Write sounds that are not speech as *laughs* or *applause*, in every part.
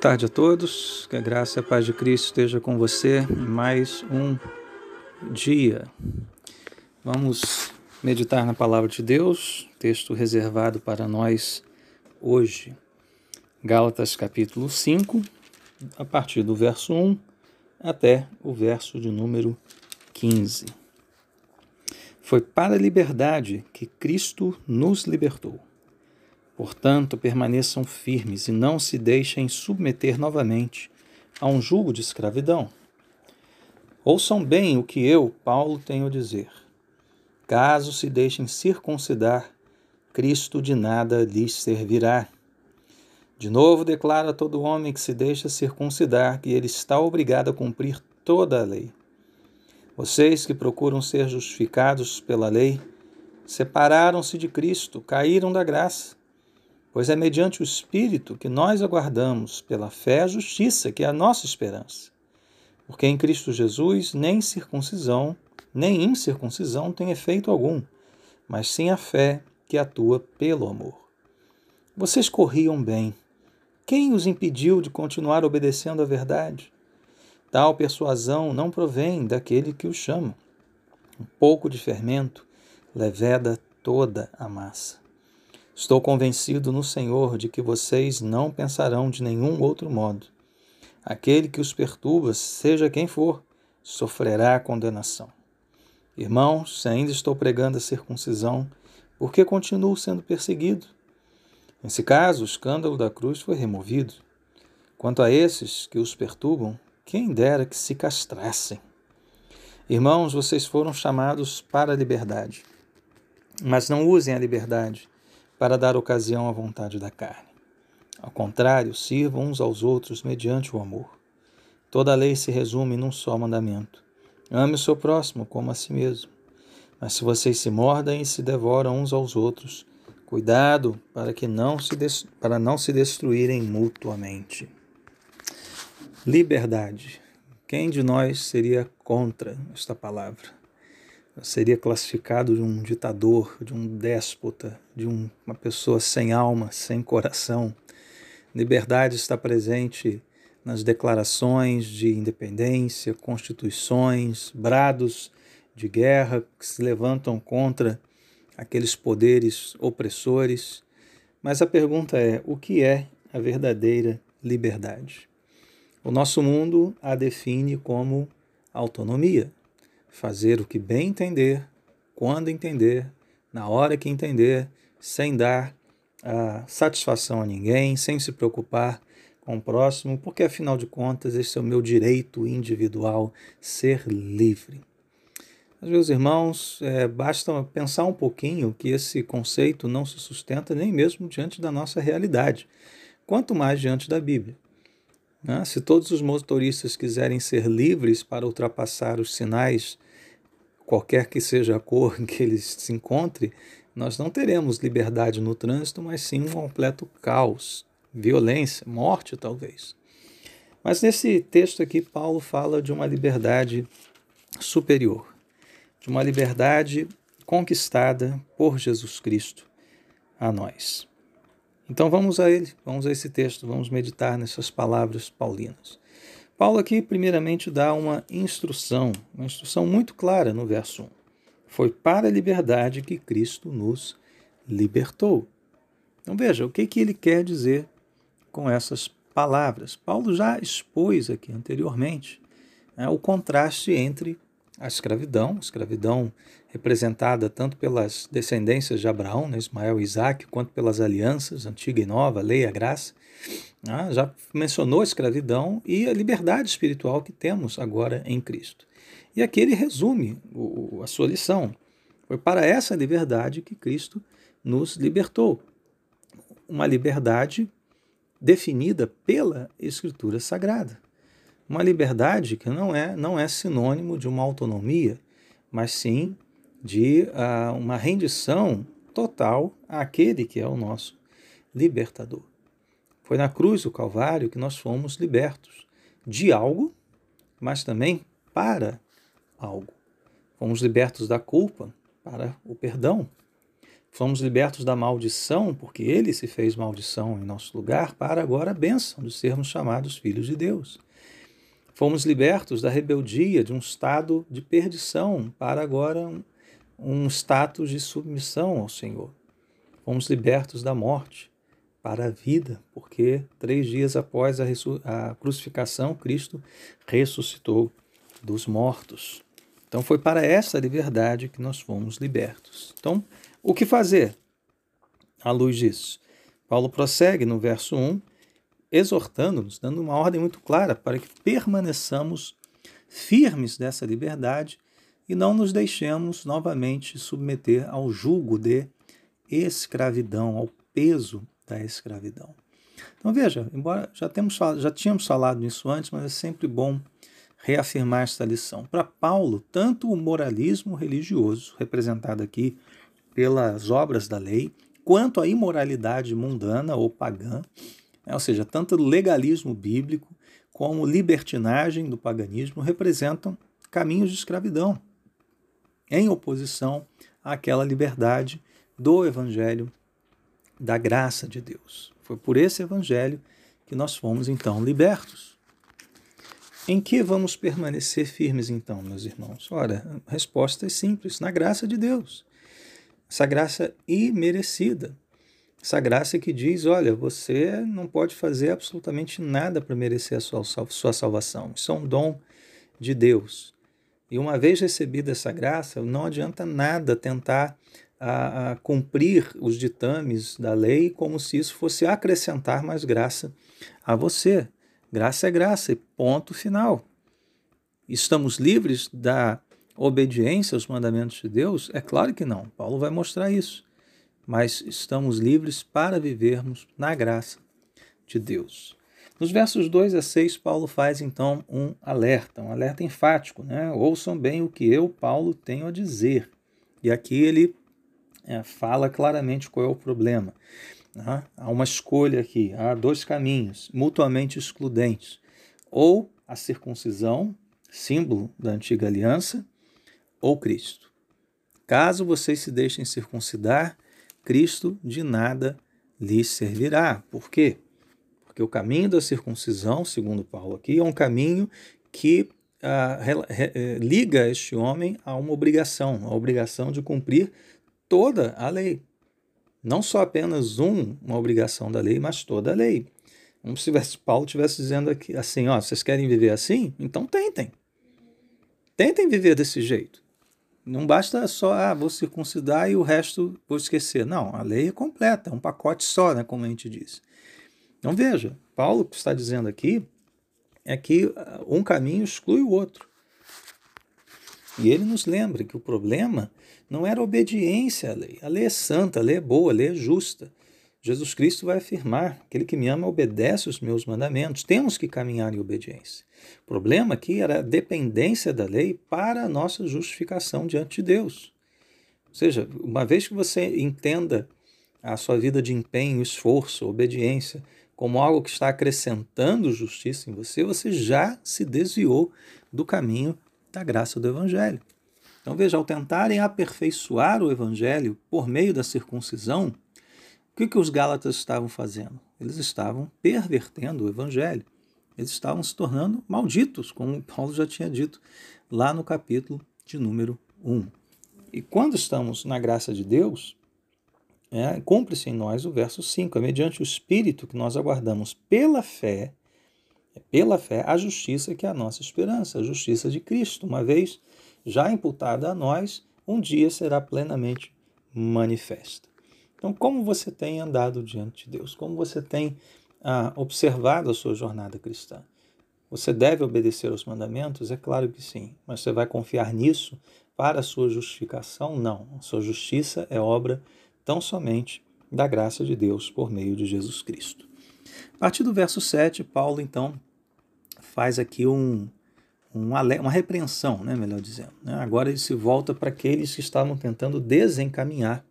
tarde a todos, que a graça e a paz de Cristo esteja com você em mais um dia. Vamos meditar na palavra de Deus, texto reservado para nós hoje. Gálatas capítulo 5, a partir do verso 1 até o verso de número 15. Foi para a liberdade que Cristo nos libertou. Portanto, permaneçam firmes e não se deixem submeter novamente a um jugo de escravidão. Ouçam bem o que eu, Paulo, tenho a dizer. Caso se deixem circuncidar, Cristo de nada lhes servirá. De novo declara todo homem que se deixa circuncidar que ele está obrigado a cumprir toda a lei. Vocês que procuram ser justificados pela lei, separaram-se de Cristo, caíram da graça pois é mediante o Espírito que nós aguardamos pela fé a justiça, que é a nossa esperança. Porque em Cristo Jesus nem circuncisão, nem incircuncisão tem efeito algum, mas sim a fé que atua pelo amor. Vocês corriam bem. Quem os impediu de continuar obedecendo à verdade? Tal persuasão não provém daquele que o chama. Um pouco de fermento leveda toda a massa. Estou convencido no Senhor de que vocês não pensarão de nenhum outro modo. Aquele que os perturba, seja quem for, sofrerá condenação. Irmãos, se ainda estou pregando a circuncisão, por que continuo sendo perseguido? Nesse caso, o escândalo da cruz foi removido. Quanto a esses que os perturbam, quem dera que se castrassem. Irmãos, vocês foram chamados para a liberdade. Mas não usem a liberdade para dar ocasião à vontade da carne. Ao contrário, sirvam uns aos outros mediante o amor. Toda a lei se resume num só mandamento: ame o seu próximo como a si mesmo. Mas se vocês se mordem e se devoram uns aos outros, cuidado para que não se para não se destruírem mutuamente. Liberdade. Quem de nós seria contra esta palavra? Seria classificado de um ditador, de um déspota, de um, uma pessoa sem alma, sem coração. Liberdade está presente nas declarações de independência, constituições, brados de guerra que se levantam contra aqueles poderes opressores. Mas a pergunta é: o que é a verdadeira liberdade? O nosso mundo a define como autonomia fazer o que bem entender, quando entender, na hora que entender, sem dar uh, satisfação a ninguém, sem se preocupar com o próximo, porque afinal de contas esse é o meu direito individual, ser livre. Mas, meus irmãos, é, basta pensar um pouquinho que esse conceito não se sustenta nem mesmo diante da nossa realidade, quanto mais diante da Bíblia. Né? Se todos os motoristas quiserem ser livres para ultrapassar os sinais, qualquer que seja a cor em que eles se encontrem, nós não teremos liberdade no trânsito, mas sim um completo caos, violência, morte talvez. Mas nesse texto aqui, Paulo fala de uma liberdade superior, de uma liberdade conquistada por Jesus Cristo a nós. Então vamos a ele, vamos a esse texto, vamos meditar nessas palavras paulinas. Paulo aqui primeiramente dá uma instrução, uma instrução muito clara no verso 1. Foi para a liberdade que Cristo nos libertou. Então veja, o que, que ele quer dizer com essas palavras? Paulo já expôs aqui anteriormente né, o contraste entre a escravidão, escravidão representada tanto pelas descendências de Abraão, né, Ismael e Isaac, quanto pelas alianças, antiga e nova, lei e a graça. Né, já mencionou a escravidão e a liberdade espiritual que temos agora em Cristo. E aqui ele resume o, a sua lição. Foi para essa liberdade que Cristo nos libertou. Uma liberdade definida pela Escritura Sagrada. Uma liberdade que não é, não é sinônimo de uma autonomia, mas sim de uh, uma rendição total àquele que é o nosso libertador. Foi na cruz do Calvário que nós fomos libertos de algo, mas também para algo. Fomos libertos da culpa para o perdão. Fomos libertos da maldição, porque ele se fez maldição em nosso lugar, para agora a bênção de sermos chamados filhos de Deus. Fomos libertos da rebeldia, de um estado de perdição, para agora um, status de submissão ao Senhor. Fomos libertos da morte para a vida, porque três dias após a, a crucificação, Cristo ressuscitou dos mortos. Então foi para essa liberdade que nós fomos libertos. Então, o que fazer à luz disso? Paulo prossegue no verso 1, exortando-nos, dando uma ordem muito clara para que permaneçamos firmes dessa liberdade e não nos deixemos novamente submeter ao jugo de escravidão, ao peso da escravidão. Então veja, embora já, temos, já tínhamos falado nisso antes, mas é sempre bom reafirmar esta lição. Para Paulo, tanto o moralismo religioso, representado aqui pelas obras da lei, quanto a imoralidade mundana ou pagã, né, ou seja, tanto o legalismo bíblico como libertinagem do paganismo representam caminhos de escravidão, em oposição àquela liberdade do evangelho da graça de Deus. Foi por esse evangelho que nós fomos então libertos. Em que vamos permanecer firmes então, meus irmãos? Ora, a resposta é simples: na graça de Deus. Essa graça imerecida. Essa graça que diz: olha, você não pode fazer absolutamente nada para merecer a sua, sua salvação. Isso é um dom de Deus. E uma vez recebida essa graça, não adianta nada tentar a, a cumprir os ditames da lei como se isso fosse acrescentar mais graça a você. Graça é graça, e ponto final. Estamos livres da obediência aos mandamentos de Deus? É claro que não. Paulo vai mostrar isso. Mas estamos livres para vivermos na graça de Deus. Nos versos 2 a 6, Paulo faz então um alerta, um alerta enfático, né? Ouçam bem o que eu, Paulo, tenho a dizer. E aqui ele é, fala claramente qual é o problema. Né? Há uma escolha aqui, há dois caminhos mutuamente excludentes: ou a circuncisão, símbolo da antiga aliança, ou Cristo. Caso vocês se deixem circuncidar, Cristo de nada lhes servirá. Por quê? Porque o caminho da circuncisão, segundo Paulo aqui, é um caminho que ah, eh, liga este homem a uma obrigação, a obrigação de cumprir toda a lei. Não só apenas um, uma obrigação da lei, mas toda a lei. Como se Paulo estivesse dizendo aqui, assim, ó, vocês querem viver assim? Então tentem. Tentem viver desse jeito. Não basta só, ah, vou circuncidar e o resto vou esquecer. Não, a lei é completa, é um pacote só, né, como a gente diz. Então veja, Paulo que está dizendo aqui é que ah, um caminho exclui o outro. E ele nos lembra que o problema não era obediência à lei. A lei é santa, a lei é boa, a lei é justa. Jesus Cristo vai afirmar: aquele que me ama obedece os meus mandamentos. Temos que caminhar em obediência. O problema aqui era a dependência da lei para a nossa justificação diante de Deus. Ou seja, uma vez que você entenda a sua vida de empenho, esforço, obediência como algo que está acrescentando justiça em você, você já se desviou do caminho da graça do Evangelho. Então veja, ao tentarem aperfeiçoar o evangelho por meio da circuncisão, que, que os Gálatas estavam fazendo? Eles estavam pervertendo o evangelho. Eles estavam se tornando malditos, como Paulo já tinha dito lá no capítulo de número 1. E quando estamos na graça de Deus, é, cumpre-se em nós o verso 5, é mediante o Espírito que nós aguardamos pela fé, é pela fé, a justiça que é a nossa esperança, a justiça de Cristo, uma vez já imputada a nós, um dia será plenamente manifesta. Então, como você tem andado diante de Deus? Como você tem ah, observado a sua jornada cristã? Você deve obedecer aos mandamentos? É claro que sim. Mas você vai confiar nisso para a sua justificação? Não. A sua justiça é obra tão somente da graça de Deus por meio de Jesus Cristo. A partir do verso 7, Paulo então faz aqui um, uma, uma repreensão, né, melhor dizendo. Né? Agora ele se volta para aqueles que estavam tentando desencaminhar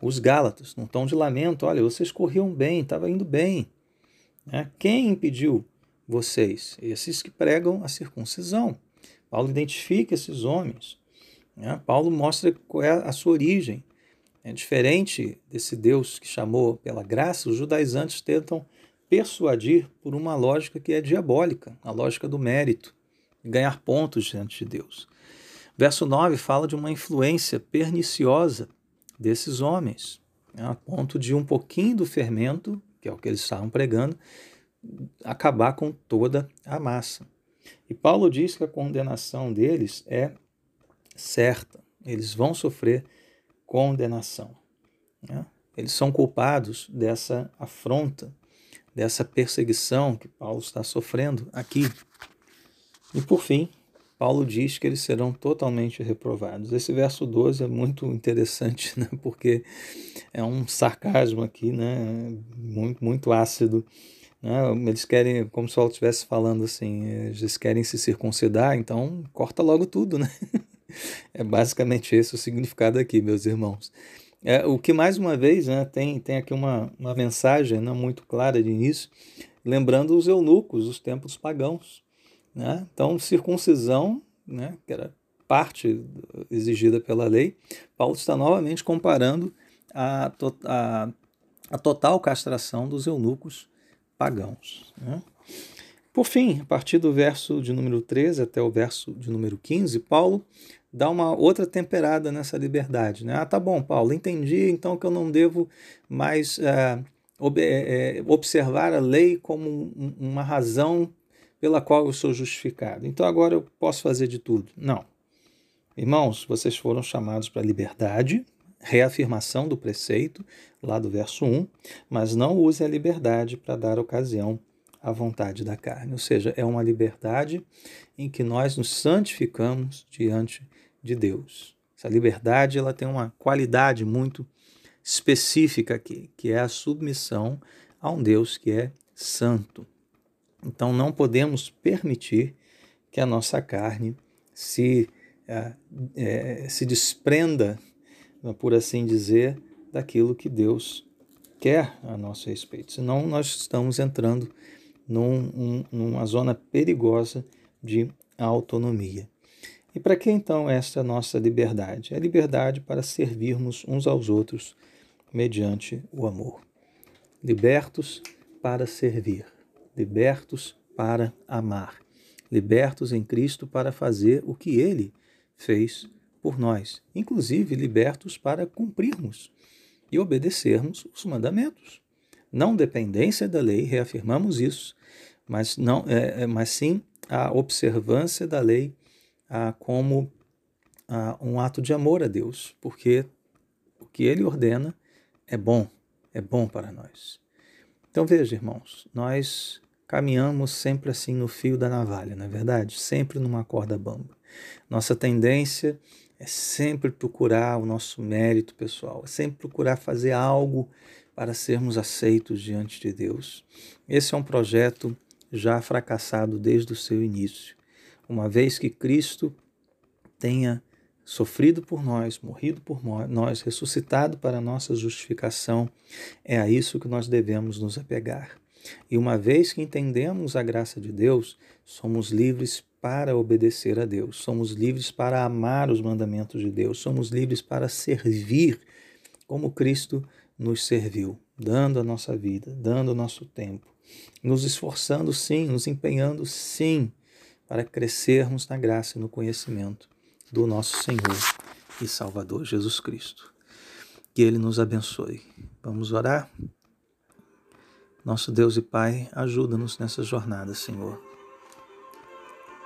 os Gálatas, num tom de lamento: olha, vocês corriam bem, estava indo bem. Né? Quem impediu vocês? Esses que pregam a circuncisão. Paulo identifica esses homens. Né? Paulo mostra qual é a sua origem. É diferente desse Deus que chamou pela graça, os judaizantes tentam persuadir por uma lógica que é diabólica, a lógica do mérito, ganhar pontos diante de Deus. Verso 9 fala de uma influência perniciosa desses homens, né, a ponto de um pouquinho do fermento, que é o que eles estavam pregando, acabar com toda a massa. E Paulo diz que a condenação deles é certa, eles vão sofrer condenação. Né? Eles são culpados dessa afronta, dessa perseguição que Paulo está sofrendo aqui. E por fim, Paulo diz que eles serão totalmente reprovados. Esse verso 12 é muito interessante, *laughs* né? porque é um sarcasmo aqui, né? muito, muito ácido. Né? Eles querem, como se Paulo estivesse falando assim, eles querem se circuncidar, então corta logo tudo, né? *laughs* É basicamente esse o significado aqui, meus irmãos. É, o que mais uma vez né, tem, tem aqui uma, uma mensagem não muito clara de início, lembrando os eunucos, os tempos pagãos. Né? Então, circuncisão, né, que era parte exigida pela lei, Paulo está novamente comparando a, a, a total castração dos eunucos pagãos. Né? Por fim, a partir do verso de número 13 até o verso de número 15, Paulo dá uma outra temperada nessa liberdade. Né? Ah, tá bom, Paulo, entendi então que eu não devo mais ob é, observar a lei como uma razão pela qual eu sou justificado. Então agora eu posso fazer de tudo. Não. Irmãos, vocês foram chamados para a liberdade, reafirmação do preceito, lá do verso 1, mas não use a liberdade para dar ocasião à vontade da carne. Ou seja, é uma liberdade em que nós nos santificamos diante de Deus. Essa liberdade ela tem uma qualidade muito específica aqui, que é a submissão a um Deus que é santo. Então não podemos permitir que a nossa carne se, é, se desprenda, por assim dizer, daquilo que Deus quer a nosso respeito. Senão nós estamos entrando num, um, numa zona perigosa de autonomia. E para que então esta nossa liberdade? É liberdade para servirmos uns aos outros mediante o amor. Libertos para servir libertos para amar, libertos em Cristo para fazer o que ele fez por nós, inclusive libertos para cumprirmos e obedecermos os mandamentos. Não dependência da lei, reafirmamos isso, mas, não, é, é mas sim a observância da lei a, como a, um ato de amor a Deus, porque o que ele ordena é bom, é bom para nós. Então veja, irmãos, nós caminhamos sempre assim no fio da navalha, não é verdade? Sempre numa corda bamba. Nossa tendência é sempre procurar o nosso mérito pessoal, é sempre procurar fazer algo para sermos aceitos diante de Deus. Esse é um projeto já fracassado desde o seu início. Uma vez que Cristo tenha sofrido por nós, morrido por nós, ressuscitado para nossa justificação, é a isso que nós devemos nos apegar. E uma vez que entendemos a graça de Deus, somos livres para obedecer a Deus, somos livres para amar os mandamentos de Deus, somos livres para servir como Cristo nos serviu, dando a nossa vida, dando o nosso tempo, nos esforçando sim, nos empenhando sim, para crescermos na graça e no conhecimento do nosso Senhor e Salvador Jesus Cristo. Que Ele nos abençoe. Vamos orar? Nosso Deus e Pai, ajuda-nos nessa jornada, Senhor.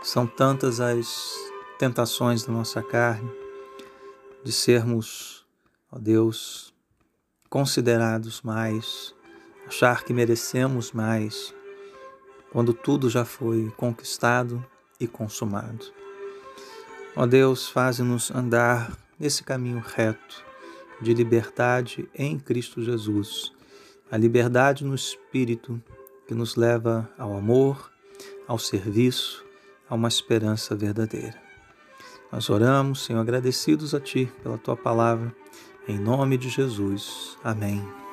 São tantas as tentações da nossa carne de sermos, ó Deus, considerados mais, achar que merecemos mais, quando tudo já foi conquistado e consumado. Ó Deus, faze-nos andar nesse caminho reto de liberdade em Cristo Jesus a liberdade no espírito que nos leva ao amor, ao serviço, a uma esperança verdadeira. Nós oramos, Senhor, agradecidos a Ti pela Tua palavra, em nome de Jesus. Amém.